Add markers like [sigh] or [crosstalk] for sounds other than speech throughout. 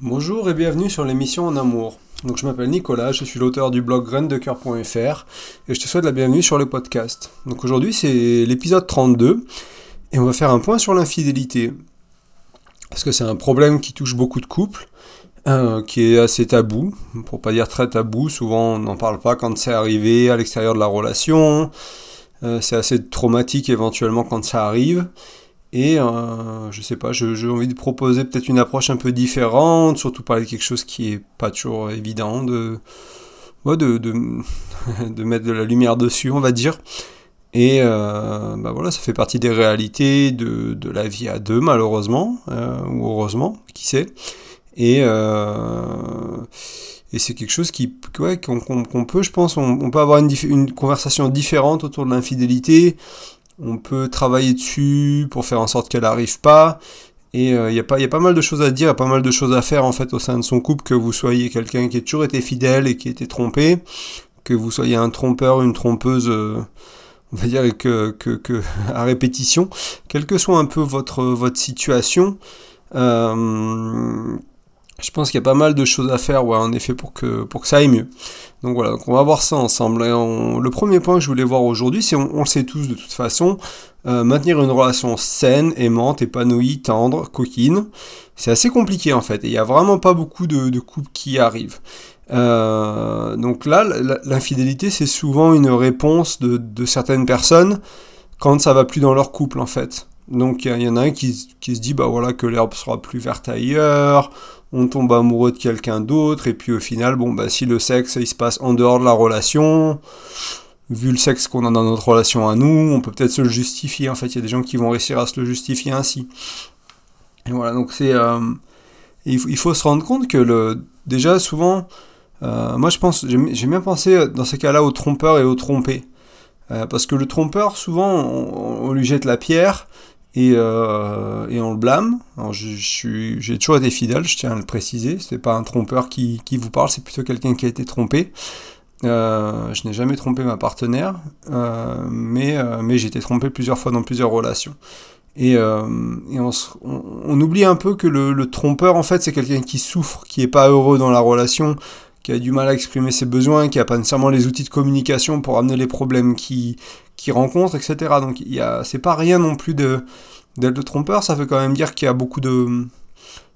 Bonjour et bienvenue sur l'émission En Amour. Je m'appelle Nicolas, je suis l'auteur du blog graindecoeur.fr et je te souhaite la bienvenue sur le podcast. Donc aujourd'hui c'est l'épisode 32 et on va faire un point sur l'infidélité. Parce que c'est un problème qui touche beaucoup de couples, euh, qui est assez tabou, pour pas dire très tabou, souvent on n'en parle pas quand c'est arrivé à l'extérieur de la relation, euh, c'est assez traumatique éventuellement quand ça arrive. Et euh, je sais pas, j'ai envie de proposer peut-être une approche un peu différente, surtout parler de quelque chose qui est pas toujours évident, de, ouais, de, [laughs] de, mettre de la lumière dessus, on va dire. Et euh, bah voilà, ça fait partie des réalités de, de la vie à deux, malheureusement, euh, ou heureusement, qui sait. Et, euh, et c'est quelque chose qui, ouais, qu'on peut, je pense, on, peut avoir une, conversation différente autour de l'infidélité on peut travailler dessus pour faire en sorte qu'elle n'arrive pas. Et il euh, y, a pas, y a pas mal de choses à dire, y a pas mal de choses à faire en fait au sein de son couple, que vous soyez quelqu'un qui a toujours été fidèle et qui a été trompé, que vous soyez un trompeur, une trompeuse, euh, on va dire que, que, que, [laughs] à répétition, quelle que soit un peu votre, votre situation, euh, je pense qu'il y a pas mal de choses à faire, ouais, en effet, pour que, pour que ça aille mieux. Donc voilà, on va voir ça ensemble. le premier point que je voulais voir aujourd'hui, c'est, on, le sait tous de toute façon, euh, maintenir une relation saine, aimante, épanouie, tendre, coquine. C'est assez compliqué en fait, et il n'y a vraiment pas beaucoup de, couples qui arrivent. Euh, donc là, l'infidélité, c'est souvent une réponse de, de, certaines personnes quand ça va plus dans leur couple en fait. Donc il y, en a un qui, qui se dit bah voilà que l'herbe sera plus verte ailleurs, on tombe amoureux de quelqu'un d'autre, et puis au final, bon, bah, si le sexe, il se passe en dehors de la relation, vu le sexe qu'on a dans notre relation à nous, on peut peut-être se le justifier, en fait, il y a des gens qui vont réussir à se le justifier ainsi. Et voilà, donc c'est... Euh, il, faut se rendre compte que le, déjà, souvent, euh, moi je pense, j'ai bien pensé dans ces cas-là au trompeur et au trompé. Euh, parce que le trompeur, souvent, on, lui jette la pierre, et, euh, et on le blâme. Alors j'ai toujours été fidèle, je tiens à le préciser. C'est pas un trompeur qui, qui vous parle, c'est plutôt quelqu'un qui a été trompé. Euh, je n'ai jamais trompé ma partenaire, euh, mais, mais j'ai été trompé plusieurs fois dans plusieurs relations. Et, on, oublie un peu que le, le trompeur, en fait, c'est quelqu'un qui souffre, qui est pas heureux dans la relation, qui a du mal à exprimer ses besoins, qui a pas nécessairement les outils de communication pour amener les problèmes qui qui rencontre, etc. Donc il y a, c'est pas rien non plus de d'être le trompeur. Ça veut quand même dire qu'il y a beaucoup de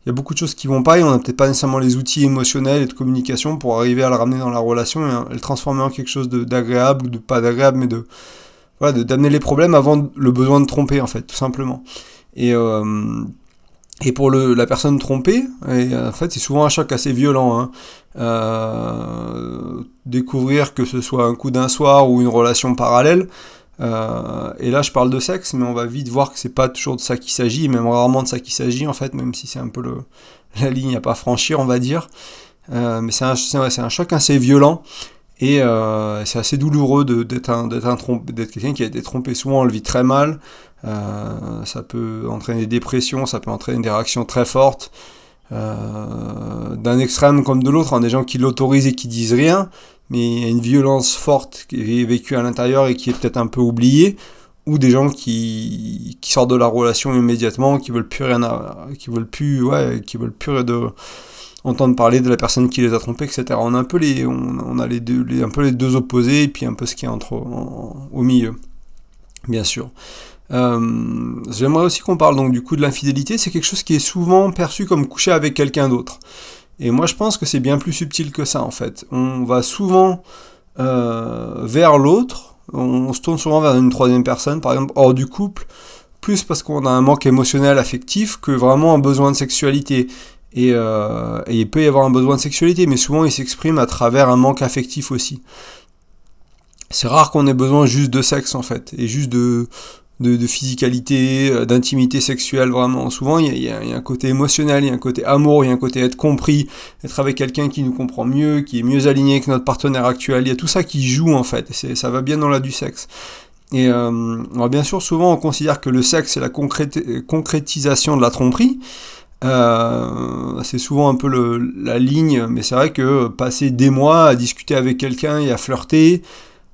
il y a beaucoup de choses qui vont pas et on n'a peut-être pas nécessairement les outils émotionnels et de communication pour arriver à le ramener dans la relation et le transformer en quelque chose d'agréable ou de pas d'agréable mais de voilà d'amener les problèmes avant le besoin de tromper en fait tout simplement et euh, et pour le, la personne trompée, et en fait c'est souvent un choc assez violent. Hein. Euh, découvrir que ce soit un coup d'un soir ou une relation parallèle. Euh, et là je parle de sexe, mais on va vite voir que c'est pas toujours de ça qu'il s'agit, même rarement de ça qu'il s'agit en fait, même si c'est un peu le, [laughs] la ligne à pas franchir, on va dire. Euh, mais c'est un, c'est un choc assez violent. Et euh, c'est assez douloureux d'être d'être quelqu'un qui a été trompé. Souvent, on le vit très mal. Euh, ça peut entraîner des dépressions, ça peut entraîner des réactions très fortes. Euh, d'un extrême comme de l'autre, hein, des gens qui l'autorisent et qui disent rien, mais il y a une violence forte qui est vécue à l'intérieur et qui est peut-être un peu oubliée, ou des gens qui, sortent de la relation immédiatement, qui veulent plus rien, qui veulent plus, ouais, qui veulent plus entendre parler de la personne qui les a trompés, etc. On a un peu les, on, a les deux, un peu les deux opposés et puis un peu ce qui est entre au milieu, bien sûr. Euh, J'aimerais aussi qu'on parle donc du coup de l'infidélité. C'est quelque chose qui est souvent perçu comme coucher avec quelqu'un d'autre. Et moi, je pense que c'est bien plus subtil que ça en fait. On va souvent euh, vers l'autre. On, se tourne souvent vers une troisième personne, par exemple hors du couple, plus parce qu'on a un manque émotionnel affectif que vraiment un besoin de sexualité. Euh, et, il peut y avoir un besoin de sexualité, mais souvent il s'exprime à travers un manque affectif aussi. C'est rare qu'on ait besoin juste de sexe en fait, et juste de, de, physicalité, euh, d'intimité sexuelle vraiment. Souvent il y, a, un côté émotionnel, il y a un côté amour, il y a un côté être compris, être avec quelqu'un qui nous comprend mieux, qui est mieux aligné que notre partenaire actuel. Il y a tout ça qui joue en fait, ça va bien dans la du sexe. Et euh, bien sûr, souvent on considère que le sexe c'est la concrétisation de la tromperie. Euh, c'est souvent un peu le, la ligne, mais c'est vrai que passer des mois à discuter avec quelqu'un et à flirter,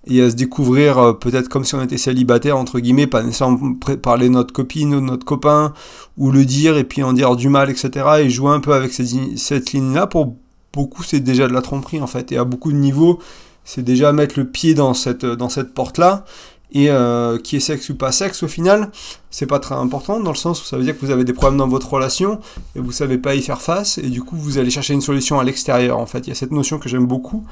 et à se découvrir euh, peut-être comme si on était célibataire entre guillemets, pas nécessairement parler de notre copine ou de notre copain ou le dire et puis en dire du mal, etc. Et jouer un peu avec cette, cette ligne-là pour beaucoup c'est déjà de la tromperie en fait et à beaucoup de niveaux c'est déjà mettre le pied dans cette dans cette porte là et euh, qui est sexe ou pas sexe au final, c'est pas très important dans le sens où ça veut dire que vous avez des problèmes dans votre relation et vous savez pas y faire face et du coup vous allez chercher une solution à l'extérieur en fait. Il y a cette notion que j'aime beaucoup,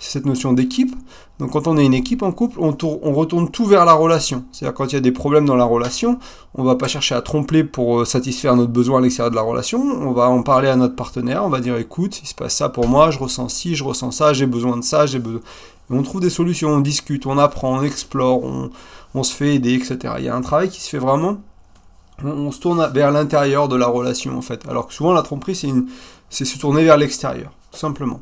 c'est cette notion d'équipe. Donc quand on est une équipe en couple, on, on retourne tout vers la relation. C'est-à-dire quand il y a des problèmes dans la relation, on va pas chercher à tromper pour euh, satisfaire notre besoin à l'extérieur de la relation, on va en parler à notre partenaire, on va dire écoute, il se passe ça pour moi, je ressens ci, je ressens ça, j'ai besoin de ça, j'ai besoin on trouve des solutions, on discute, on apprend, on explore, on, se fait aider, etc. Il y a un travail qui se fait vraiment, on, se tourne vers l'intérieur de la relation en fait. Alors que souvent la tromperie c'est se tourner vers l'extérieur, tout simplement.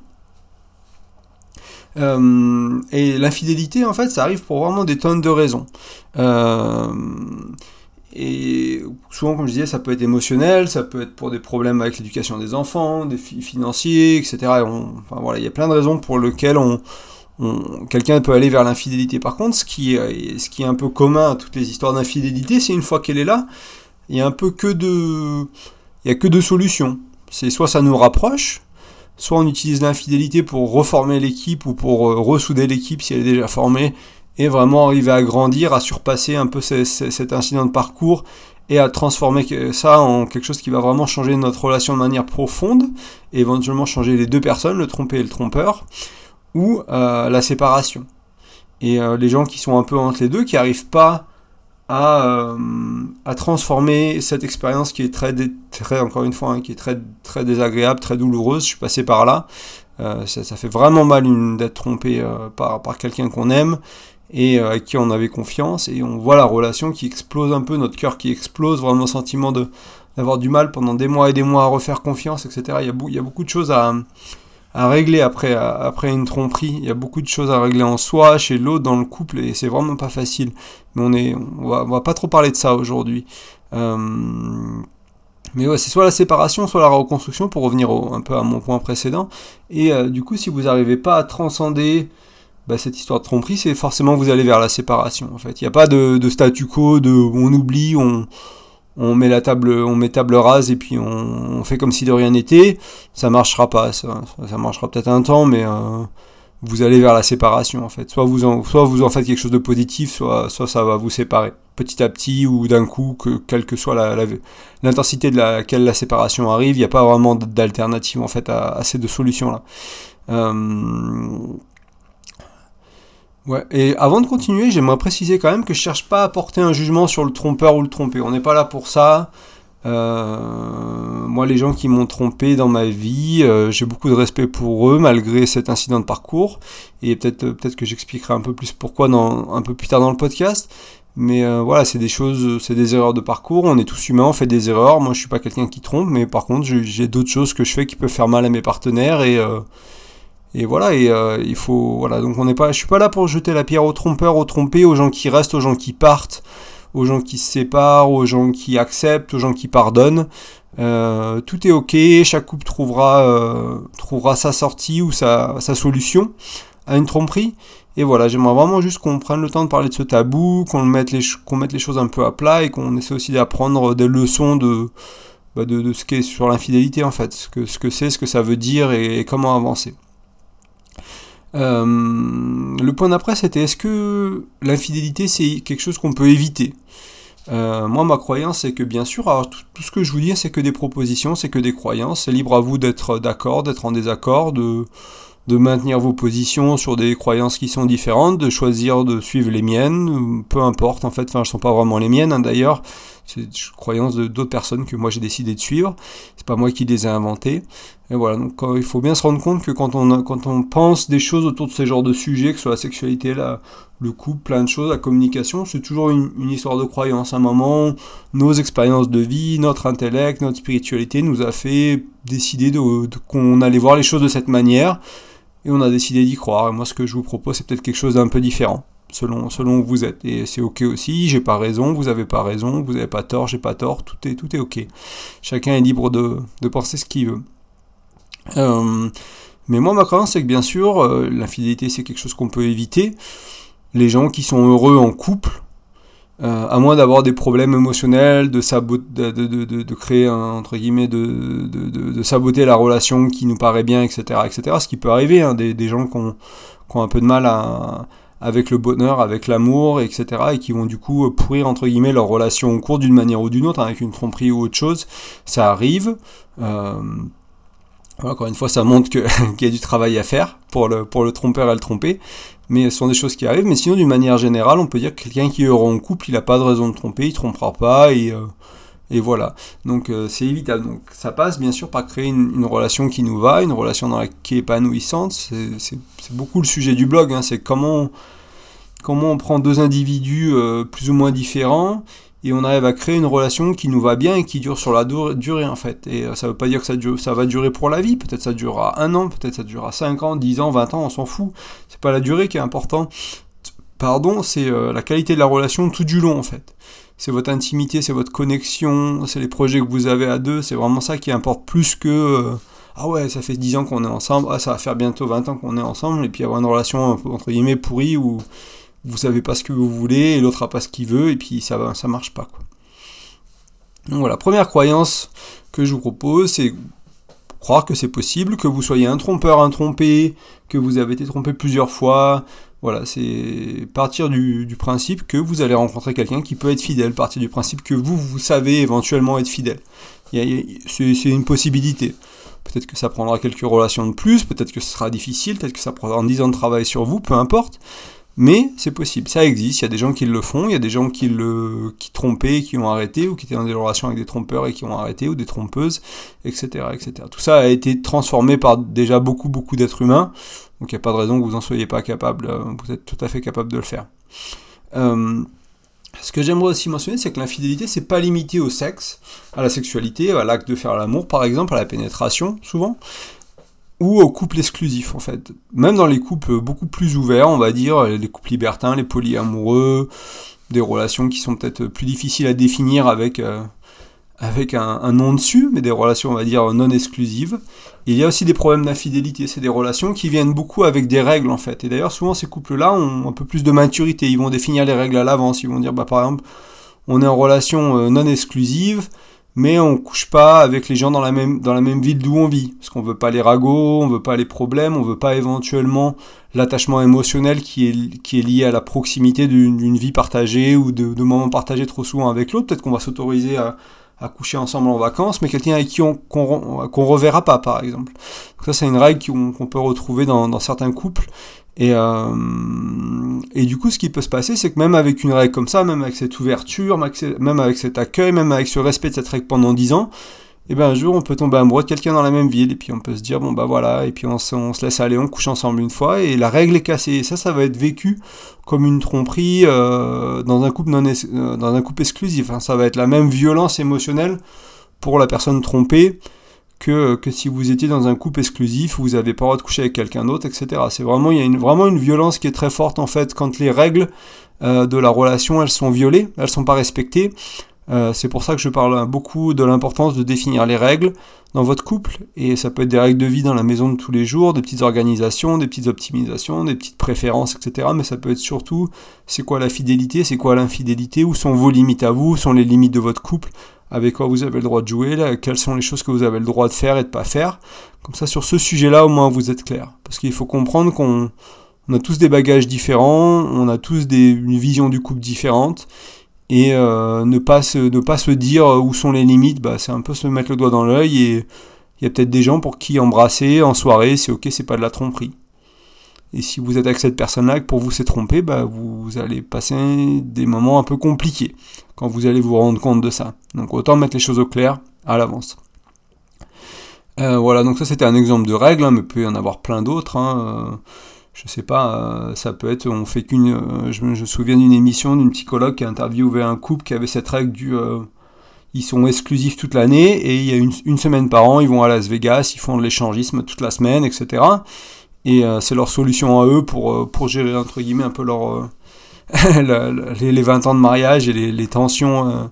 Euh, et l'infidélité, en fait, ça arrive pour vraiment des tonnes de raisons. Euh, et souvent, comme je disais, ça peut être émotionnel, ça peut être pour des problèmes avec l'éducation des enfants, des financiers, etc. enfin voilà, il y a plein de raisons pour lesquelles on, quelqu'un peut aller vers l'infidélité. Par contre, ce qui, est, ce qui est un peu commun à toutes les histoires d'infidélité, c'est une fois qu'elle est là, il y a un peu que de, il y a que deux solutions. C'est soit ça nous rapproche, soit on utilise l'infidélité pour reformer l'équipe ou pour euh, ressouder l'équipe si elle est déjà formée et vraiment arriver à grandir, à surpasser un peu cet incident de parcours et à transformer ça en quelque chose qui va vraiment changer notre relation de manière profonde et éventuellement changer les deux personnes, le trompé et le trompeur ou euh, la séparation. Et euh, les gens qui sont un peu entre les deux, qui n'arrivent pas à, euh, à, transformer cette expérience qui est très, très encore une fois, hein, qui est très, très désagréable, très douloureuse, je suis passé par là, ça, ça, fait vraiment mal d'être trompé par, par quelqu'un qu'on aime et avec qui on avait confiance, et on voit la relation qui explose un peu, notre cœur qui explose, vraiment le sentiment d'avoir du mal pendant des mois et des mois à refaire confiance, etc. Il y a, il y a beaucoup de choses à, à régler après, après une tromperie. Il y a beaucoup de choses à régler en soi, chez l'autre, dans le couple, et c'est vraiment pas facile. Mais on, est, on, va, va pas trop parler de ça aujourd'hui. Euh, mais ouais, c'est soit la séparation, soit la reconstruction, pour revenir un peu à mon point précédent. Et euh, du coup, si vous n'arrivez pas à transcender bah, cette histoire de tromperie, c'est forcément vous allez vers la séparation. En fait, il n'y a pas de, de, statu quo, de on oublie, on, on met la table, on met table rase et puis on, fait comme si de rien n'était, ça marchera pas. Ça, marchera peut-être un temps, mais euh, vous allez vers la séparation en fait. Soit vous en, faites quelque chose de positif, soit, soit ça va vous séparer petit à petit ou d'un coup, que quelle que soit l'intensité de laquelle la séparation arrive, il n'y a pas vraiment d'alternative en fait à, ces deux solutions là. Euh, Ouais, et avant de continuer, j'aimerais préciser quand même que je cherche pas à porter un jugement sur le trompeur ou le trompé. On n'est pas là pour ça. Euh, moi, les gens qui m'ont trompé dans ma vie, euh, j'ai beaucoup de respect pour eux malgré cet incident de parcours. Et peut-être euh, peut-être que j'expliquerai un peu plus pourquoi dans, un peu plus tard dans le podcast. Mais voilà, c'est des choses, c'est des erreurs de parcours. On est tous humains, on fait des erreurs. Moi, je suis pas quelqu'un qui trompe, mais par contre, j'ai d'autres choses que je fais qui peuvent faire mal à mes partenaires et et voilà, et euh, il faut. Voilà, donc on n'est pas. Je suis pas là pour jeter la pierre aux trompeurs, aux trompés, aux gens qui restent, aux gens qui partent, aux gens qui se séparent, aux gens qui acceptent, aux gens qui pardonnent. Euh, tout est ok, chaque couple trouvera, euh, trouvera sa sortie ou sa, sa solution à une tromperie. Et voilà, j'aimerais vraiment juste qu'on prenne le temps de parler de ce tabou, qu'on mette les, qu'on mette les choses un peu à plat et qu'on essaie aussi d'apprendre des leçons de, bah de, de, ce qu'est sur l'infidélité en fait, ce que ce que c'est, ce que ça veut dire et comment avancer. Euh, le point d'après, c'était est-ce que l'infidélité, c'est quelque chose qu'on peut éviter? Euh, moi, ma croyance, c'est que bien sûr, tout, ce que je vous dis, c'est que des propositions, c'est que des croyances. C'est libre à vous d'être d'accord, d'être en désaccord, de, de maintenir vos positions sur des croyances qui sont différentes, de choisir de suivre les miennes, peu importe en fait, enfin, ne sont pas vraiment les miennes hein, d'ailleurs, c'est des croyances de d'autres personnes que moi j'ai décidé de suivre, c'est pas moi qui les ai inventées. Et voilà, donc il faut bien se rendre compte que quand on, quand on pense des choses autour de ces genres de sujets, que ce soit la sexualité, la, le couple, plein de choses, la communication, c'est toujours une, histoire de croyance. À un moment, nos expériences de vie, notre intellect, notre spiritualité nous a fait décider de qu'on allait voir les choses de cette manière et on a décidé d'y croire. Et moi, ce que je vous propose, c'est peut-être quelque chose d'un peu différent, selon, selon où vous êtes. Et c'est ok aussi, j'ai pas raison, vous avez pas raison, vous avez pas tort, j'ai pas tort, tout est, tout est ok. Chacun est libre de, de penser ce qu'il veut. Euh, mais moi, ma croyance, c'est que bien sûr, euh, l'infidélité, c'est quelque chose qu'on peut éviter. les gens qui sont heureux en couple, euh, à moins d'avoir des problèmes émotionnels, de, de, de, de, créer entre guillemets, de, de, saboter la relation qui nous paraît bien, etc., etc. Ce qui peut arriver, hein, des, des, gens qui ont, qui ont, un peu de mal à, avec le bonheur, avec l'amour, etc., et qui vont du coup pourrir entre guillemets leur relation au cours d'une manière ou d'une autre, avec une tromperie ou autre chose. Ça arrive. Euh, encore une fois, ça montre [laughs] qu'il y a du travail à faire pour le, pour trompeur et le tromper. Mais ce sont des choses qui arrivent. Mais sinon, d'une manière générale, on peut dire que quelqu'un qui est heureux en couple, il n'a pas de raison de tromper, il trompera pas et, euh, et voilà. Donc euh, c'est évitable. Donc ça passe bien sûr par créer une, relation qui nous va, une relation qui est épanouissante. C'est beaucoup le sujet du blog. Hein. C'est comment, comment on prend deux individus euh, plus ou moins différents et on arrive à créer une relation qui nous va bien et qui dure sur la durée en fait. Et euh, ça veut pas dire que ça, va durer pour la vie, peut-être ça durera un an, peut-être ça durera 5 ans, 10 ans, 20 ans, on s'en fout. C'est pas la durée qui est importante. Pardon, c'est la qualité de la relation tout du long en fait. C'est votre intimité, c'est votre connexion, c'est les projets que vous avez à deux, c'est vraiment ça qui importe plus que euh, ah ouais, ça fait 10 ans qu'on est ensemble, ah ça va faire bientôt 20 ans qu'on est ensemble, et puis avoir une relation entre guillemets pourrie où vous savez pas ce que vous voulez et l'autre a pas ce qu'il veut et puis ça ça marche pas quoi. Donc voilà, première croyance que je vous propose, c'est croire que c'est possible, que vous soyez un trompeur, un trompé, que vous avez été trompé plusieurs fois. Voilà, c'est partir du, principe que vous allez rencontrer quelqu'un qui peut être fidèle, partir du principe que vous, vous savez éventuellement être fidèle. C'est une possibilité. Peut-être que ça prendra quelques relations de plus, peut-être que ce sera difficile, peut-être que ça prendra 10 ans de travail sur vous, peu importe. Mais c'est possible, ça existe, il y a des gens qui le font, il y a des gens qui le qui trompaient, qui ont arrêté, ou qui étaient dans des relations avec des trompeurs et qui ont arrêté, ou des trompeuses, etc. etc. Tout ça a été transformé par déjà beaucoup beaucoup d'êtres humains, donc il n'y a pas de raison que vous n'en soyez pas capable, euh, vous êtes tout à fait capable de le faire. Euh, ce que j'aimerais aussi mentionner, c'est que l'infidélité, c'est pas limité au sexe, à la sexualité, à l'acte de faire l'amour, par exemple, à la pénétration, souvent ou au couple exclusif en fait. Même dans les couples beaucoup plus ouverts, on va dire, les couples libertins, les polyamoureux, des relations qui sont peut-être plus difficiles à définir avec, euh, avec un, nom dessus, mais des relations, on va dire, non exclusives. il y a aussi des problèmes d'infidélité, c'est des relations qui viennent beaucoup avec des règles en fait. Et d'ailleurs, souvent ces couples-là ont un peu plus de maturité, ils vont définir les règles à l'avance, ils vont dire, bah par exemple, on est en relation euh, non exclusive, mais on couche pas avec les gens dans la même, dans la même ville d'où on vit. Parce qu'on veut pas les ragots, on veut pas les problèmes, on veut pas éventuellement l'attachement émotionnel qui est, qui est lié à la proximité d'une vie partagée ou de, moments partagés trop souvent avec l'autre. Peut-être qu'on va s'autoriser à, à, coucher ensemble en vacances, mais quelqu'un avec qui on qu'on reverra pas, par exemple. Ça, c'est une règle qu'on peut retrouver dans, dans certains couples et, euh, et du coup, ce qui peut se passer, c'est que même avec une règle comme ça, même avec cette ouverture, même avec cet accueil, même avec ce respect de cette règle pendant 10 ans, et eh ben un jour on peut tomber amoureux de quelqu'un dans la même ville, et puis on peut se dire, bon bah voilà, et puis on, se laisse aller, on couche ensemble une fois, et la règle est cassée. Et ça, ça va être vécu comme une tromperie euh, dans, un couple non euh, exclusif. Ça va être la même violence émotionnelle pour la personne trompée que, si vous étiez dans un couple exclusif, vous n'avez pas le droit de coucher avec quelqu'un d'autre, etc. C'est vraiment, il y a une, vraiment une violence qui est très forte en fait quand les règles euh, de la relation elles sont violées, elles sont pas respectées. Euh, c'est pour ça que je parle beaucoup de l'importance de définir les règles dans votre couple. Et ça peut être des règles de vie dans la maison de tous les jours, des petites organisations, des petites optimisations, des petites préférences, etc. Mais ça peut être surtout c'est quoi la fidélité, c'est quoi l'infidélité, où sont vos limites à vous, où sont les limites de votre couple avec quoi vous avez le droit de jouer, quelles sont les choses que vous avez le droit de faire et de pas faire. Comme ça, sur ce sujet-là, au moins, vous êtes clair. Parce qu'il faut comprendre qu'on a tous des bagages différents, on a tous des, une vision du couple différente, et euh, ne, pas se, ne pas se dire où sont les limites, bah, c'est un peu se mettre le doigt dans l'œil, et il y a peut-être des gens pour qui embrasser en soirée, c'est ok, c'est pas de la tromperie. Et si vous êtes avec cette personne-là, que pour vous c'est trompé, bah vous allez passer des moments un peu compliqués quand vous allez vous rendre compte de ça. Donc autant mettre les choses au clair à l'avance. Euh, voilà, donc ça c'était un exemple de règle, hein, mais il peut y en avoir plein d'autres. Hein. Euh, je sais pas, euh, ça peut être, on fait qu'une. je, me souviens d'une émission d'une psychologue qui a interviewé un couple qui avait cette règle du. ils sont exclusifs toute l'année et il y a une, une, semaine par an, ils vont à Las Vegas, ils font de l'échangisme toute la semaine, etc. Et euh, c'est leur solution à eux pour, euh, pour gérer, entre guillemets, un peu leur, euh, [laughs] les, 20 ans de mariage et les, tensions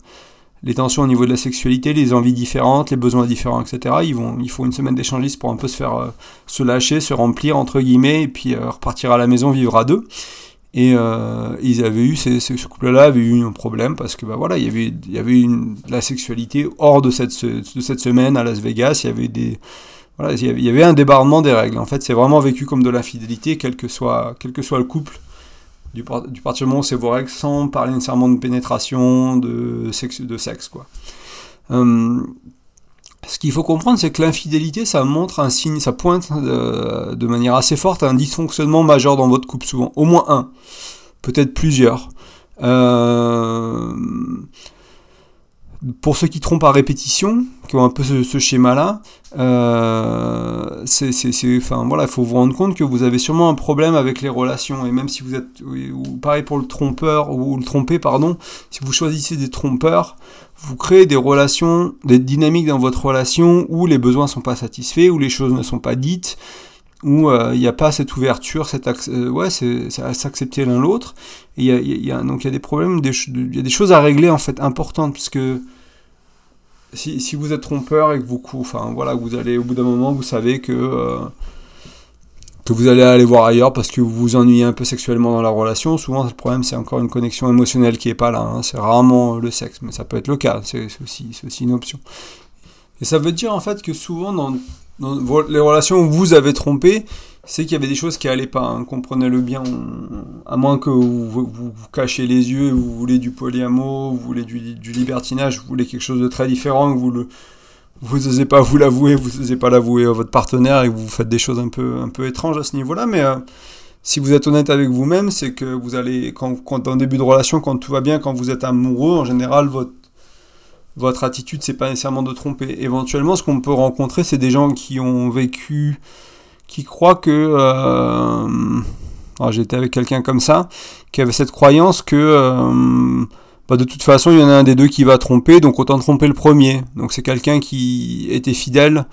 les tensions au niveau de la sexualité, les envies différentes, les besoins différents, etc. Ils vont, il faut une semaine d'échangistes pour un peu se faire se lâcher, se remplir entre guillemets, et puis repartir à la maison, vivre à deux. Et euh, ils avaient eu, ce couple-là avait eu un problème parce que bah voilà, il y avait, il y avait la sexualité hors de cette, de cette semaine à Las Vegas. Il y avait des, voilà, il y avait un débarrement des règles. En fait, c'est vraiment vécu comme de l'infidélité, quel que soit, quel que soit le couple. Du, du partir du moment où c'est vos règles, sans parler nécessairement de pénétration, de sexe, de sexe quoi. Euh, ce qu'il faut comprendre, c'est que l'infidélité, ça montre un signe, ça pointe euh, de, manière assez forte un dysfonctionnement majeur dans votre couple, souvent. Au moins un, peut-être plusieurs. Euh, pour ceux qui trompent à répétition, qui ont un peu ce, schéma-là, euh, c'est, enfin voilà, il faut vous rendre compte que vous avez sûrement un problème avec les relations. Et même si vous êtes, ou pareil pour le trompeur ou le trompé, pardon, si vous choisissez des trompeurs, vous créez des relations, des dynamiques dans votre relation où les besoins sont pas satisfaits, où les choses ne sont pas dites, où euh, il n'y a pas cette ouverture, cette euh, ouais, c'est à s'accepter l'un l'autre. A, y a, donc il y a des problèmes, il y a des choses à régler en fait importantes, puisque si, si vous êtes trompeur et que vous, enfin voilà, vous allez au bout d'un moment, vous savez que euh, que vous allez aller voir ailleurs parce que vous vous ennuyez un peu sexuellement dans la relation. Souvent, le problème, c'est encore une connexion émotionnelle qui est pas là. Hein. C'est rarement le sexe, mais ça peut être le cas. C'est aussi, aussi, une option. Et ça veut dire en fait que souvent, dans, les relations où vous avez trompé, c'est qu'il y avait des choses qui allaient pas. Hein. Comprenez-le bien. À moins que vous, vous, cachez les yeux, vous voulez du polyamour, vous voulez du, libertinage, vous voulez quelque chose de très différent, vous le vous n'osez pas vous l'avouer, vous n'osez pas l'avouer à votre partenaire et vous faites des choses un peu, un peu étranges à ce niveau-là, mais euh, si vous êtes honnête avec vous-même, c'est que vous allez, quand, quand en début de relation, quand tout va bien, quand vous êtes amoureux, en général, votre, votre attitude, c'est pas nécessairement de tromper. Éventuellement, ce qu'on peut rencontrer, c'est des gens qui ont vécu, qui croient que... Euh, J'étais avec quelqu'un comme ça, qui avait cette croyance que... Euh, bah, de toute façon, il y en a un des deux qui va tromper, donc autant tromper le premier. Donc c'est quelqu'un qui était fidèle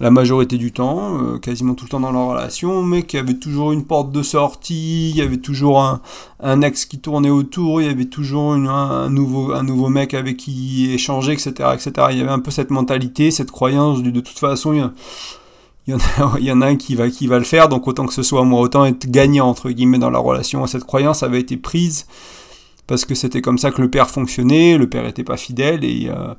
la majorité du temps, euh, quasiment tout le temps dans leur relation, mais qui avait toujours une porte de sortie, il y avait toujours un, un ex qui tournait autour, il y avait toujours un, nouveau, un nouveau mec avec qui échanger, etc., etc. Il y avait un peu cette mentalité, cette croyance de, de toute façon, il y, y, en a, il y en a un qui va, qui va le faire, donc autant que ce soit moi, autant être gagnant, entre guillemets, dans la relation. Cette croyance avait été prise parce que c'était comme ça que le père fonctionnait, le père était pas fidèle et euh,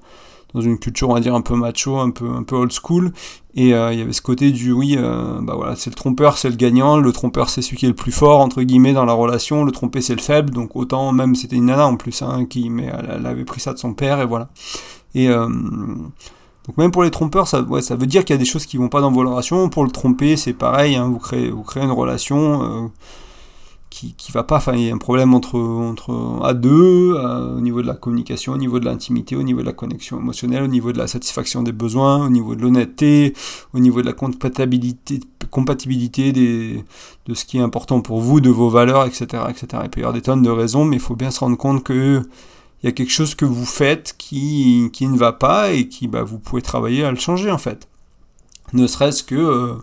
dans une culture on va dire un peu macho, un peu un peu old school. Et euh, il y avait ce côté du oui euh, bah voilà, c'est le trompeur, c'est le gagnant, le trompeur c'est celui qui est le plus fort entre guillemets dans la relation, le trompé c'est le faible, donc autant même c'était une nana en plus hein, qui mais elle, avait pris ça de son père et voilà. Et donc même pour les trompeurs, ça, ouais, ça veut dire qu'il y a des choses qui vont pas dans vos relations. Pour le tromper, c'est pareil, hein, vous, créez, vous créez une relation, qui, qui va pas. Enfin, il y a un problème entre, entre à deux, au niveau de la communication, au niveau de l'intimité, au niveau de la connexion émotionnelle, au niveau de la satisfaction des besoins, au niveau de l'honnêteté, au niveau de la compatibilité, compatibilité des, de ce qui est important pour vous, de vos valeurs, etc., etc. Il peut y avoir des tonnes de raisons, mais il faut bien se rendre compte que il y a quelque chose que vous faites qui, qui ne va pas et qui, bah, vous pouvez travailler à le changer en fait. Ne serait-ce que euh,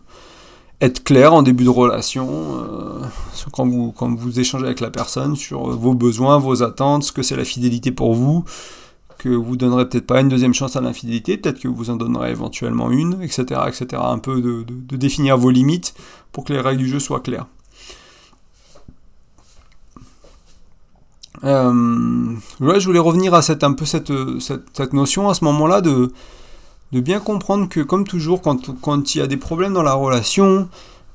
être clair en début de relation, euh, quand, vous, quand vous échangez avec la personne sur vos besoins, vos attentes, ce que c'est la fidélité pour vous, que vous donnerez peut-être pas une deuxième chance à l'infidélité, peut-être que vous en donnerez éventuellement une, etc. etc. Un peu de, définir vos limites pour que les règles du jeu soient claires. Euh, je voulais revenir à cette, un peu cette, cette notion à ce moment-là de, de bien comprendre que, comme toujours, quand, il y a des problèmes dans la relation,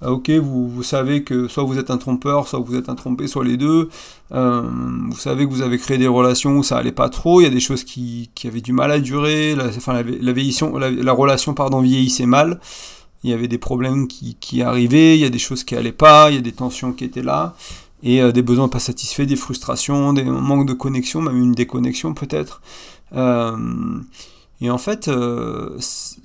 euh, ok, vous, vous, savez que soit vous êtes un trompeur, soit vous êtes un trompé, soit les deux. Euh, vous savez que vous avez créé des relations où ça allait pas trop. Il y a des choses qui, qui avaient du mal à durer. La, enfin, la, la, la, relation pardon vieillissait mal. Il y avait des problèmes qui, qui, arrivaient. Il y a des choses qui allaient pas. Il y a des tensions qui étaient là et euh, des besoins pas satisfaits, des frustrations, des manques de connexion, même une déconnexion peut-être. Euh, et en fait, euh,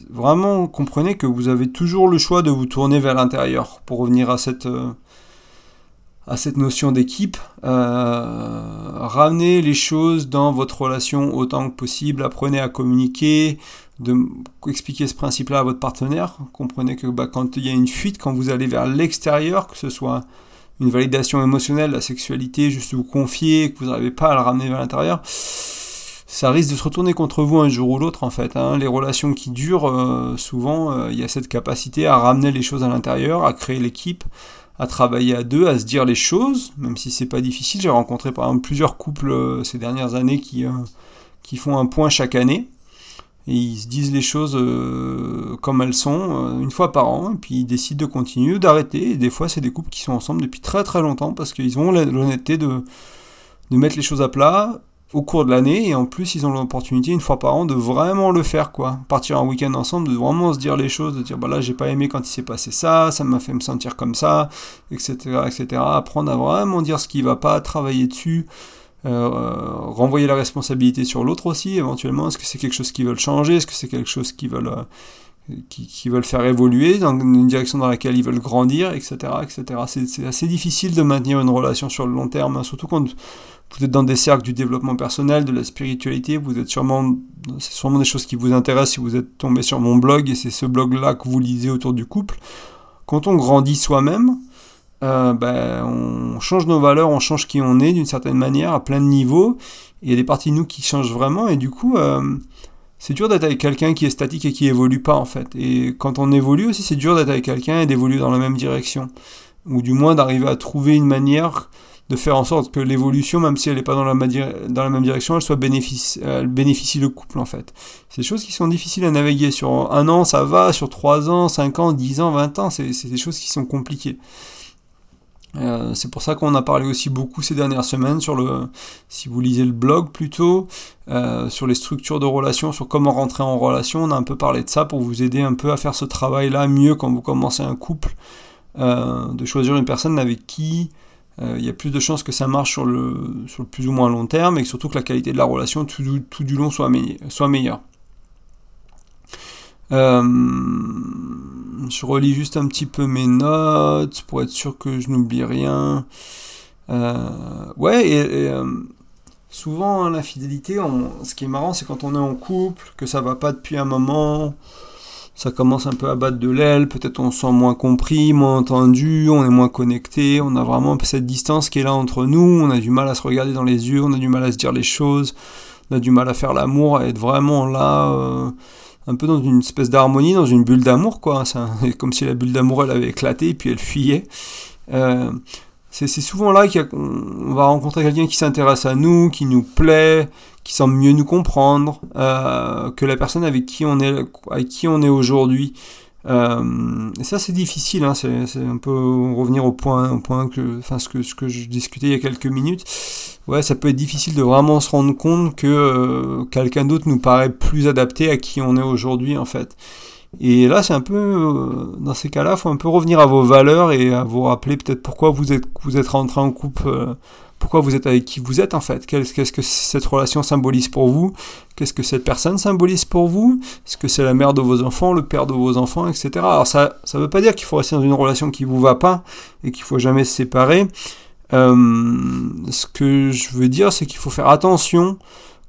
vraiment, comprenez que vous avez toujours le choix de vous tourner vers l'intérieur pour revenir à cette, euh, à cette notion d'équipe. Euh, ramenez les choses dans votre relation autant que possible. Apprenez à communiquer, de expliquer ce principe-là à votre partenaire. Comprenez que bah, quand il y a une fuite, quand vous allez vers l'extérieur, que ce soit une validation émotionnelle, la sexualité, juste vous confier, que vous n'arrivez pas à le ramener vers l'intérieur, ça risque de se retourner contre vous un jour ou l'autre en fait. Hein. Les relations qui durent, euh, souvent, euh, il y a cette capacité à ramener les choses à l'intérieur, à créer l'équipe, à travailler à deux, à se dire les choses, même si c'est pas difficile. J'ai rencontré par exemple plusieurs couples euh, ces dernières années qui, qui font un point chaque année. Et ils se disent les choses comme elles sont, une fois par an, et puis ils décident de continuer, d'arrêter. Et des fois, c'est des couples qui sont ensemble depuis très très longtemps parce qu'ils ont l'honnêteté de, de mettre les choses à plat, au cours de l'année et en plus ils ont l'opportunité une fois par an de vraiment le faire quoi. Partir un week-end ensemble de vraiment se dire les choses de dire bah là j'ai pas aimé quand il s'est passé ça ça m'a fait me sentir comme ça etc etc apprendre à vraiment dire ce qui va pas travailler dessus euh, renvoyer la responsabilité sur l'autre aussi éventuellement. Est-ce que c'est quelque chose qu'ils veulent changer? Est-ce que c'est quelque chose qu'ils veulent euh, qui, veulent faire évoluer dans une direction dans laquelle ils veulent grandir etc etc c'est assez difficile de maintenir une relation sur le long terme hein, surtout quand vous êtes dans des cercles du développement personnel, de la spiritualité, vous êtes sûrement, c'est sûrement des choses qui vous intéressent si vous êtes tombé sur mon blog et c'est ce blog-là que vous lisez autour du couple. Quand on grandit soi-même, euh, ben, on change nos valeurs, on change qui on est d'une certaine manière à plein de niveaux. Il y a des parties de nous qui changent vraiment et du coup, euh, c'est dur d'être avec quelqu'un qui est statique et qui évolue pas en fait. Et quand on évolue aussi, c'est dur d'être avec quelqu'un et d'évoluer dans la même direction. Ou du moins d'arriver à trouver une manière de faire en sorte que l'évolution, même si elle n'est pas dans la, même direction, elle soit bénéficie, elle bénéficie le couple en fait. C'est des choses qui sont difficiles à naviguer. Sur un an, ça va, sur trois ans, cinq ans, dix ans, vingt ans, c'est des choses qui sont compliquées. Euh, c'est pour ça qu'on a parlé aussi beaucoup ces dernières semaines sur le, si vous lisez le blog plutôt, euh, sur les structures de relations, sur comment rentrer en relation. On a un peu parlé de ça pour vous aider un peu à faire ce travail-là mieux quand vous commencez un couple, euh, de choisir une personne avec qui il y a plus de chances que ça marche sur le, sur le plus ou moins long terme et surtout que la qualité de la relation tout, tout du long soit, soit meilleure. Euh, je relis juste un petit peu mes notes pour être sûr que je n'oublie rien. Euh, ouais, et, souvent hein, l'infidélité, ce qui est marrant, c'est quand on est en couple, que ça va pas depuis un moment, ça commence un peu à battre de l'aile, peut-être on se sent moins compris, moins entendu, on est moins connecté, on a vraiment cette distance qui est là entre nous, on a du mal à se regarder dans les yeux, on a du mal à se dire les choses, on a du mal à faire l'amour, à être vraiment là, euh, un peu dans une espèce d'harmonie, dans une bulle d'amour, quoi. C'est [laughs] comme si la bulle d'amour elle avait éclaté et puis elle fuyait. Euh, c'est souvent là qu'on va rencontrer quelqu'un qui s'intéresse à nous, qui nous plaît, qui semble mieux nous comprendre euh, que la personne avec qui on est, avec qui on est aujourd'hui. Euh, et ça c'est difficile, hein, c'est un peu revenir au point, au point que, enfin ce que, ce que je discutais il y a quelques minutes. Ouais, ça peut être difficile de vraiment se rendre compte que euh, quelqu'un d'autre nous paraît plus adapté à qui on est aujourd'hui en fait. Et là, c'est un peu, euh, dans ces cas-là, faut un peu revenir à vos valeurs et à vous rappeler peut-être pourquoi vous êtes, vous êtes rentré en couple, euh, pourquoi vous êtes avec qui vous êtes en fait. Qu'est-ce que cette relation symbolise pour vous? Qu'est-ce que cette personne symbolise pour vous? Est-ce que c'est la mère de vos enfants, le père de vos enfants, etc. Alors ça, ça veut pas dire qu'il faut rester dans une relation qui vous va pas et qu'il faut jamais se séparer. Euh, ce que je veux dire, c'est qu'il faut faire attention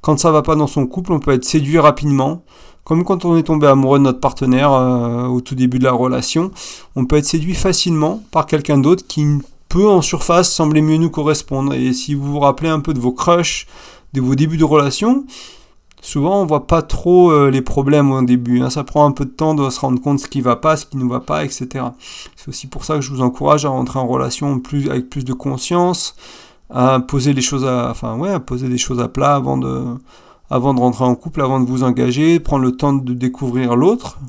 quand ça va pas dans son couple. On peut être séduit rapidement. Comme quand on est tombé amoureux de notre partenaire euh, au tout début de la relation, on peut être séduit facilement par quelqu'un d'autre qui peut en surface sembler mieux nous correspondre. Et si vous vous rappelez un peu de vos crushs, de vos débuts de relation, souvent on voit pas trop euh, les problèmes au début. Hein. Ça prend un peu de temps de se rendre compte ce qui va pas, ce qui ne va pas, etc. C'est aussi pour ça que je vous encourage à rentrer en relation plus, avec plus de conscience, à poser les choses à, enfin ouais, à poser des choses à plat avant de avant de rentrer en couple, avant de vous engager, prendre le temps de découvrir l'autre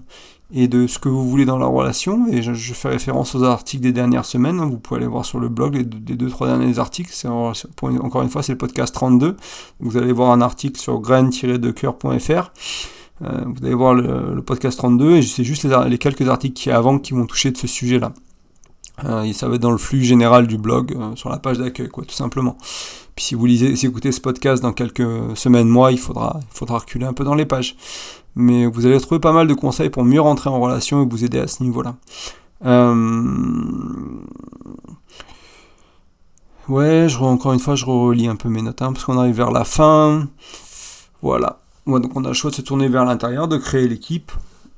et de ce que vous voulez dans la relation. Et je, fais référence aux articles des dernières semaines. Vous pouvez aller voir sur le blog les, deux, trois derniers articles. Encore une fois, c'est le podcast 32. Vous allez voir un article sur graine-de-coeur.fr. Vous allez voir le, podcast 32 et c'est juste les, les quelques articles qui avant qui vont toucher de ce sujet-là. Euh, et ça va être dans le flux général du blog, euh, sur la page d'accueil, quoi, tout simplement. Puis si vous lisez, si vous écoutez ce podcast dans quelques semaines, mois, il faudra, il faudra reculer un peu dans les pages. Mais vous allez trouver pas mal de conseils pour mieux rentrer en relation et vous aider à ce niveau-là. Euh... Ouais, je, encore une fois, je relis un peu mes notes, hein, parce qu'on arrive vers la fin. Voilà. Donc on a le choix de se tourner vers l'intérieur, de créer l'équipe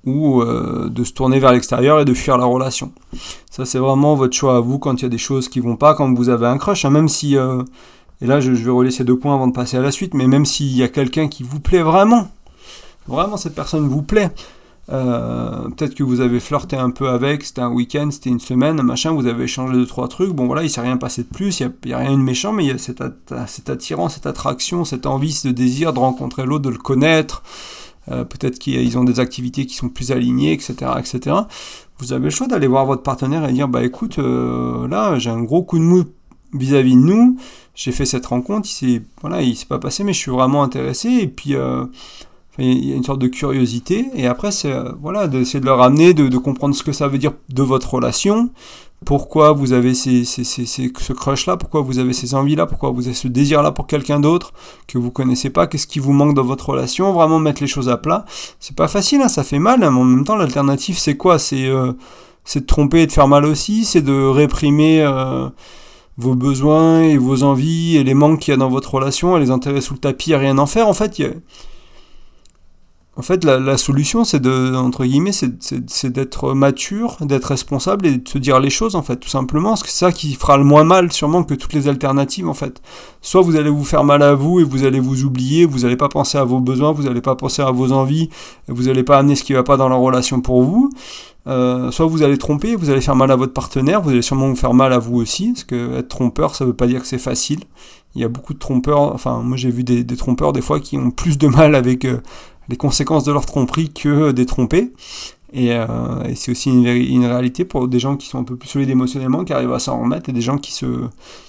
ou euh, de se tourner vers l'extérieur et de fuir la relation. Ça, c'est vraiment votre choix à vous quand il y a des choses qui vont pas, quand vous avez un crush. Hein, même si, euh, et là, je, vais relayer ces deux points avant de passer à la suite, mais même s'il y a quelqu'un qui vous plaît vraiment, vraiment cette personne vous plaît, Euh, peut-être que vous avez flirté un peu avec, c'était un week-end, c'était une semaine, machin, vous avez échangé deux, trois trucs. Bon, voilà, il s'est rien passé de plus, il n'y a, rien de méchant, mais il y a cette, attirance, cette attraction, cette envie, ce désir de rencontrer l'autre, de le connaître. Euh, peut-être qu'ils ont des activités qui sont plus alignées, etc., etc. Vous avez le choix d'aller voir votre partenaire et dire, bah écoute, euh, là, j'ai un gros coup de mou vis-à-vis de nous, j'ai fait cette rencontre, il s'est, voilà, il s'est pas passé, mais je suis vraiment intéressé, et puis il y a une sorte de curiosité, et après, c'est euh, voilà, d'essayer de leur amener, de, comprendre ce que ça veut dire de votre relation, pourquoi vous avez ces, ces, ces, ce crush-là, pourquoi vous avez ces envies-là, pourquoi vous avez ce désir-là pour quelqu'un d'autre que vous connaissez pas, qu'est-ce qui vous manque dans votre relation, vraiment mettre les choses à plat. C'est pas facile, hein, ça fait mal, hein, mais en même temps, l'alternative, c'est quoi? C'est euh, de tromper et de faire mal aussi, c'est de réprimer. Euh, vos besoins et vos envies et les manques qu'il y a dans votre relation, à les enterrer sous le tapis et rien en faire. En fait, il en fait, la, solution, c'est de, entre guillemets, c'est d'être mature, d'être responsable et de se dire les choses, en fait, tout simplement. Parce que c'est ça qui fera le moins mal, sûrement, que toutes les alternatives, en fait. Soit vous allez vous faire mal à vous et vous allez vous oublier, vous n'allez pas penser à vos besoins, vous n'allez pas penser à vos envies, vous n'allez pas amener ce qui ne va pas dans la relation pour vous. Euh, soit vous allez tromper, vous allez faire mal à votre partenaire, vous allez sûrement vous faire mal à vous aussi, parce que être trompeur, ça veut pas dire que c'est facile. Il y a beaucoup de trompeurs, enfin moi j'ai vu des, trompeurs des fois qui ont plus de mal avec euh, les conséquences de leur tromperie que des trompés. Et, euh, c'est aussi une, réalité pour des gens qui sont un peu plus solides émotionnellement, qui arrivent à s'en remettre, et des gens qui se,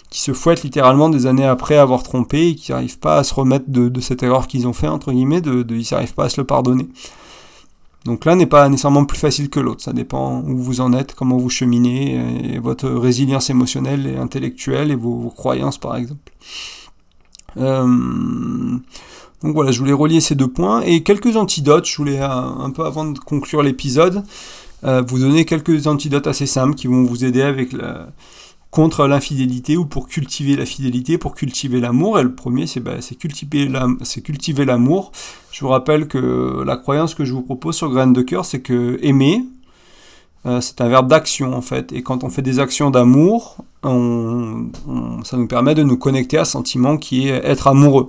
qui se fouettent littéralement des années après avoir trompé et qui n'arrivent pas à se remettre de, de cette erreur qu'ils ont fait, entre guillemets, de, de, ils n'arrivent pas à se le pardonner. Donc l'un n'est pas nécessairement plus facile que l'autre, ça dépend où vous en êtes, comment vous cheminez, et votre résilience émotionnelle et intellectuelle et vos, croyances par exemple. Euh, donc voilà, je voulais relier ces deux points et quelques antidotes. Je voulais, euh, un peu avant de conclure l'épisode, euh, vous donner quelques antidotes assez simples qui vont vous aider avec contre l'infidélité ou pour cultiver la fidélité, pour cultiver l'amour. Et le premier, c'est bah, cultiver l'amour. Je vous rappelle que la croyance que je vous propose sur Graines de cœur, c'est que aimer, euh, c'est un verbe d'action en fait. Et quand on fait des actions d'amour, ça nous permet de nous connecter à un sentiment qui est être amoureux.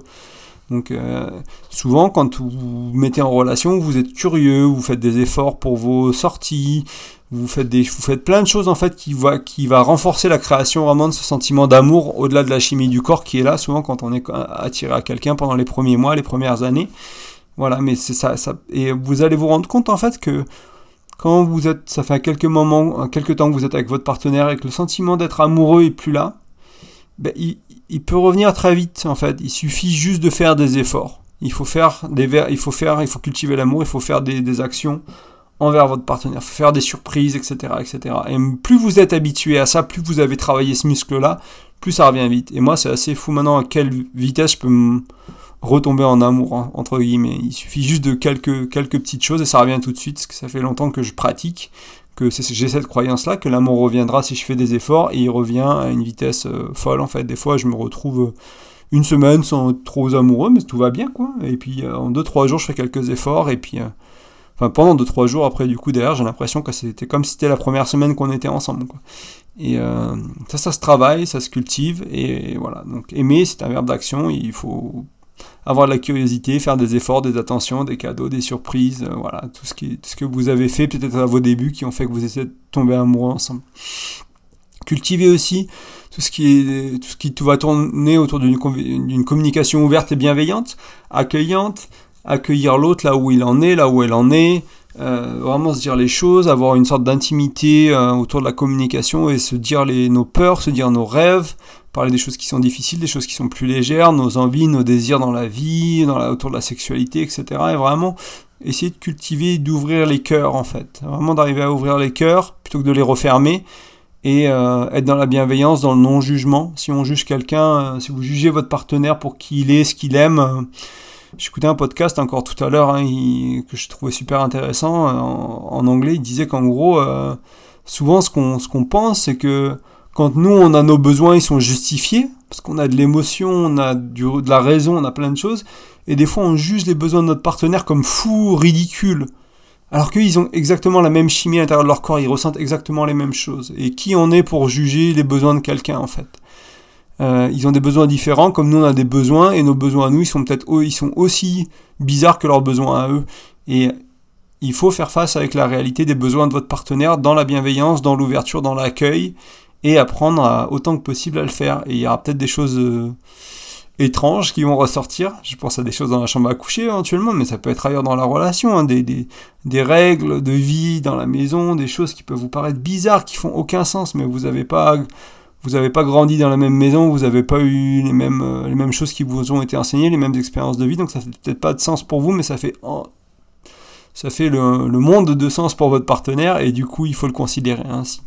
Donc euh, souvent quand vous mettez en relation, vous êtes curieux, vous faites des efforts pour vos sorties, vous faites plein de choses en fait qui va, qui va renforcer la création vraiment de ce sentiment d'amour au-delà de la chimie du corps qui est là souvent quand on est attiré à quelqu'un pendant les premiers mois, les premières années. Voilà, mais c'est ça, ça, et vous allez vous rendre compte en fait que quand vous êtes, ça fait quelques moments, quelques temps que vous êtes avec votre partenaire et que le sentiment d'être amoureux est plus là, ben, il, il peut revenir très vite en fait. Il suffit juste de faire des efforts. Il faut faire des il faut faire, il faut cultiver l'amour, il faut faire des, actions envers votre partenaire, faut faire des surprises, etc., etc. Et plus vous êtes habitué à ça, plus vous avez travaillé ce muscle-là, plus ça revient vite. Et moi, c'est assez fou maintenant à quelle vitesse je peux retomber en amour, entre guillemets? Il suffit juste de quelques, quelques petites choses et ça revient tout de suite, parce que ça fait longtemps que je pratique que j'ai cette croyance-là, que l'amour reviendra si je fais des efforts, et il revient à une vitesse euh, folle en fait. Des fois, je me retrouve euh, une semaine sans être trop amoureux, mais tout va bien quoi. Et puis euh, en 2-3 jours, je fais quelques efforts, et puis enfin pendant 2-3 jours après, du coup, derrière, j'ai l'impression que c'était comme si c'était la première semaine qu'on était ensemble. Et ça, ça se travaille, ça se cultive, et voilà. Donc aimer, c'est un verbe d'action, il faut avoir de la curiosité, faire des efforts, des attentions, des cadeaux, des surprises, euh, voilà, tout ce, ce que vous avez fait peut-être à vos débuts qui ont fait que vous essayez de tomber amoureux ensemble. Cultiver aussi tout ce qui tout ce qui va tourner autour d'une communication ouverte et bienveillante, accueillante, accueillir l'autre là où il en est, là où elle en est, euh, vraiment se dire les choses, avoir une sorte d'intimité euh, autour de la communication et se dire les, nos peurs, se dire nos rêves, parler des choses qui sont difficiles, des choses qui sont plus légères, nos envies, nos désirs dans la vie, dans la, autour de la sexualité, etc. Et vraiment essayer de cultiver, d'ouvrir les cœurs en fait. Vraiment d'arriver à ouvrir les cœurs plutôt que de les refermer et euh, être dans la bienveillance, dans le non-jugement. Si on juge quelqu'un, si vous jugez votre partenaire pour qui il est, ce qu'il aime, J'écoutais un podcast encore tout à l'heure hein, que je trouvais super intéressant euh, en, anglais. Il disait qu'en gros, euh, souvent ce qu'on pense, c'est que quand nous on a nos besoins, ils sont justifiés parce qu'on a de l'émotion, on a du, de la raison, on a plein de choses. Et des fois, on juge les besoins de notre partenaire comme fous, ridicules. Alors qu'ils ont exactement la même chimie à l'intérieur de leur corps, ils ressentent exactement les mêmes choses. Et qui en est pour juger les besoins de quelqu'un en fait? Euh, ils ont des besoins différents, comme nous on a des besoins, et nos besoins à nous, ils sont peut-être ils sont aussi bizarres que leurs besoins à eux. Et il faut faire face avec la réalité des besoins de votre partenaire dans la bienveillance, dans l'ouverture, dans l'accueil, et apprendre autant que possible à le faire. Et il y aura peut-être des choses euh, étranges qui vont ressortir. Je pense à des choses dans la chambre à coucher éventuellement, mais ça peut être ailleurs dans la relation, hein, des, des, des, règles de vie dans la maison, des choses qui peuvent vous paraître bizarres, qui font aucun sens, mais vous n'avez pas vous n'avez pas grandi dans la même maison, vous n'avez pas eu les mêmes, euh, les mêmes choses qui vous ont été enseignées, les mêmes expériences de vie, donc ça fait peut-être pas de sens pour vous, mais ça fait, ça fait le, monde de sens pour votre partenaire, et du coup, il faut le considérer ainsi.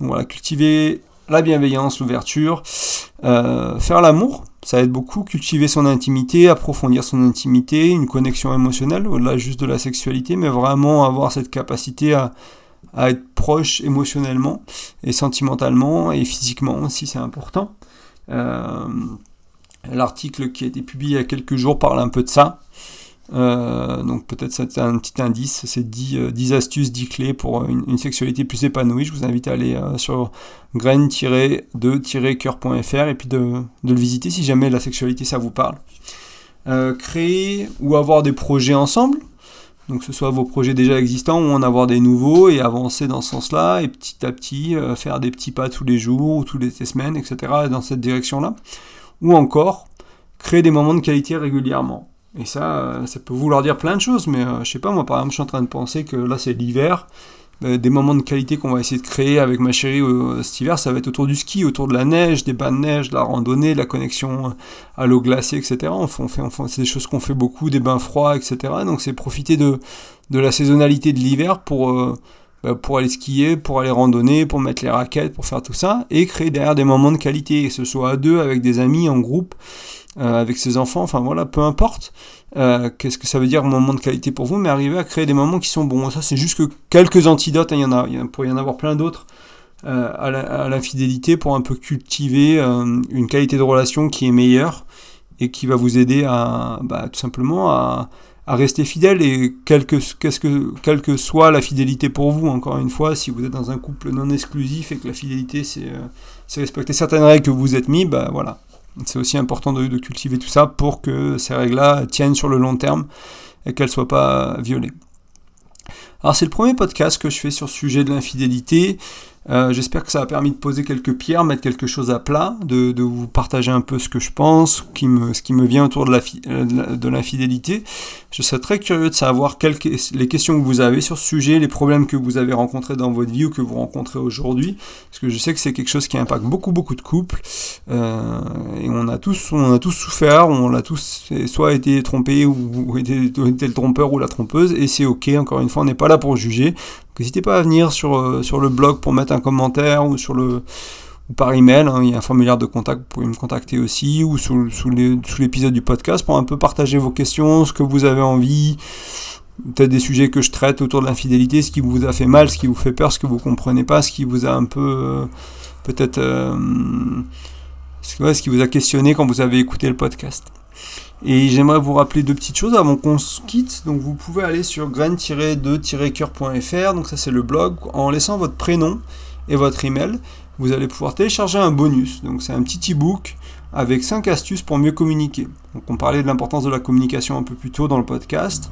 Donc voilà, cultiver la bienveillance, l'ouverture, euh, faire l'amour, ça aide beaucoup, cultiver son intimité, approfondir son intimité, une connexion émotionnelle, au-delà juste de la sexualité, mais vraiment avoir cette capacité à, à être proche émotionnellement et sentimentalement et physiquement aussi, c'est important. Euh, l'article qui a été publié il y a quelques jours parle un peu de ça. Euh, donc peut-être c'est un petit indice, c'est 10, 10, euh, astuces, 10 clés pour une, sexualité plus épanouie. Je vous invite à aller sur graine-de-coeur.fr et puis de, de, le visiter si jamais la sexualité ça vous parle. créer ou avoir des projets ensemble, donc ce soit vos projets déjà existants ou en avoir des nouveaux et avancer dans ce sens-là et petit à petit euh, faire des petits pas tous les jours ou toutes les semaines, etc. dans cette direction-là. Ou encore créer des moments de qualité régulièrement. Et ça, euh, ça peut vouloir dire plein de choses, mais euh, je sais pas, moi par exemple, je suis en train de penser que là c'est l'hiver, des moments de qualité qu'on va essayer de créer avec ma chérie euh, cet hiver, ça va être autour du ski, autour de la neige, des bains de neige, de la randonnée, de la connexion à l'eau glacée, etc. On fait, on fait, c'est des choses qu'on fait beaucoup, des bains froids, etc. Donc c'est profiter de, de la saisonnalité de l'hiver pour, euh, bah, pour aller skier, pour aller randonner, pour mettre les raquettes, pour faire tout ça, et créer derrière des moments de qualité, que ce soit à deux, avec des amis, en groupe, avec ses enfants, enfin voilà, peu importe. Euh, qu'est-ce que ça veut dire moment de qualité pour vous, mais arriver à créer des moments qui sont bons. Ça, c'est juste que quelques antidotes, hein, il, y en a, il pourrait y en avoir plein d'autres euh, à l'infidélité pour un peu cultiver euh, une qualité de relation qui est meilleure et qui va vous aider à bah, tout simplement à, à, rester fidèle et quelle que, qu'est-ce que, quelle que soit la fidélité pour vous, encore une fois, si vous êtes dans un couple non exclusif et que la fidélité c'est, c'est respecter certaines règles que vous êtes mis, bah voilà, c'est aussi important de, cultiver tout ça pour que ces règles-là tiennent sur le long terme et qu'elles ne soient pas violées. Alors c'est le premier podcast que je fais sur ce sujet de l'infidélité. Euh, j'espère que ça a permis de poser quelques pierres, mettre quelque chose à plat, de, vous partager un peu ce que je pense, ce qui me vient autour de. La, de je serais très curieux de savoir les questions que vous avez sur ce sujet, les problèmes que vous avez rencontrés dans votre vie ou que vous rencontrez aujourd'hui, parce que je sais que c'est quelque chose qui impacte beaucoup beaucoup de couples, euh, et on a tous, on a tous souffert, on a tous soit été trompé ou, été, été, le trompeur ou la trompeuse, et c'est ok. Encore une fois, on n'est pas là pour juger. N'hésitez pas à venir sur, euh, sur le blog pour mettre un commentaire ou sur le ou par email, hein, il y a un formulaire de contact, vous pouvez me contacter aussi, ou sous, sous l'épisode du podcast pour un peu partager vos questions, ce que vous avez envie, peut-être des sujets que je traite autour de l'infidélité, ce qui vous a fait mal, ce qui vous fait peur, ce que vous comprenez pas, ce qui vous a un peu euh, peut-être euh, ce qui vous a questionné quand vous avez écouté le podcast. Et j'aimerais vous rappeler deux petites choses avant qu'on se quitte. Donc vous pouvez aller sur graine-de-coeur.fr, donc ça c'est le blog, en laissant votre prénom et votre email, vous allez pouvoir télécharger un bonus. Donc c'est un petit e-book avec 5 astuces pour mieux communiquer. Donc on parlait de l'importance de la communication un peu plus tôt dans le podcast.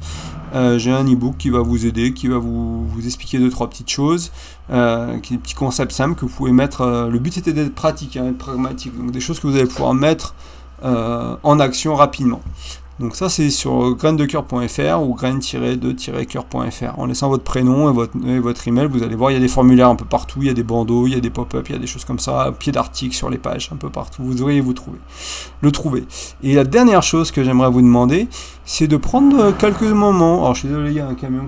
Euh, j'ai un e-book qui va vous aider, qui va vous, expliquer deux trois petites choses, euh, qui est des petits concepts simples que vous pouvez mettre. Euh, le but c'était d'être pratique, hein, d'être pragmatique. Donc des choses que vous allez pouvoir mettre en action rapidement. Donc ça c'est sur graine-de-coeur.fr ou graine-de-coeur.fr. En laissant votre prénom et votre, email, vous allez voir, il y a des formulaires un peu partout, il y a des bandeaux, il y a des pop-up, il y a des choses comme ça, pied d'articles sur les pages, un peu partout. Vous devriez vous trouver, le trouver. Et la dernière chose que j'aimerais vous demander, c'est de prendre quelques moments. Alors je suis désolé, il y a un camion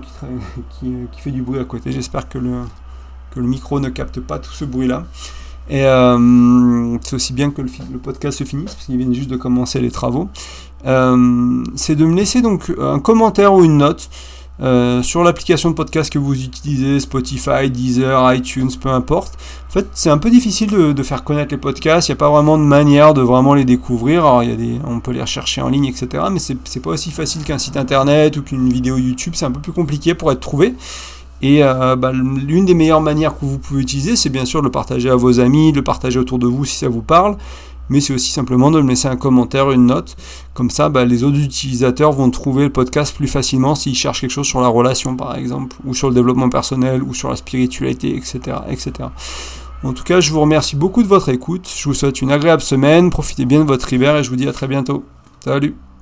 qui, [laughs] fait du bruit à côté. J'espère que le, que le micro ne capte pas tout ce bruit-là. Et euh, c'est aussi bien que le, podcast se finisse, parce qu'il vient juste de commencer les travaux. Euh, c'est de me laisser donc un commentaire ou une note euh, sur l'application de podcast que vous utilisez, Spotify, Deezer, iTunes, peu importe. En fait, c'est un peu difficile de, faire connaître les podcasts. Il n'y a pas vraiment de manière de vraiment les découvrir. Alors, y a des, on peut les rechercher en ligne, etc. Mais c'est pas aussi facile qu'un site internet ou qu'une vidéo YouTube. C'est un peu plus compliqué pour être trouvé. Et euh, bah, l'une des meilleures manières que vous pouvez utiliser, c'est bien sûr de le partager à vos amis, de le partager autour de vous si ça vous parle, mais c'est aussi simplement de me laisser un commentaire, une note. Comme ça, bah, les autres utilisateurs vont trouver le podcast plus facilement s'ils cherchent quelque chose sur la relation, par exemple, ou sur le développement personnel, ou sur la spiritualité, etc. etc. En tout cas, je vous remercie beaucoup de votre écoute. Je vous souhaite une agréable semaine. Profitez bien de votre hiver et je vous dis à très bientôt. Salut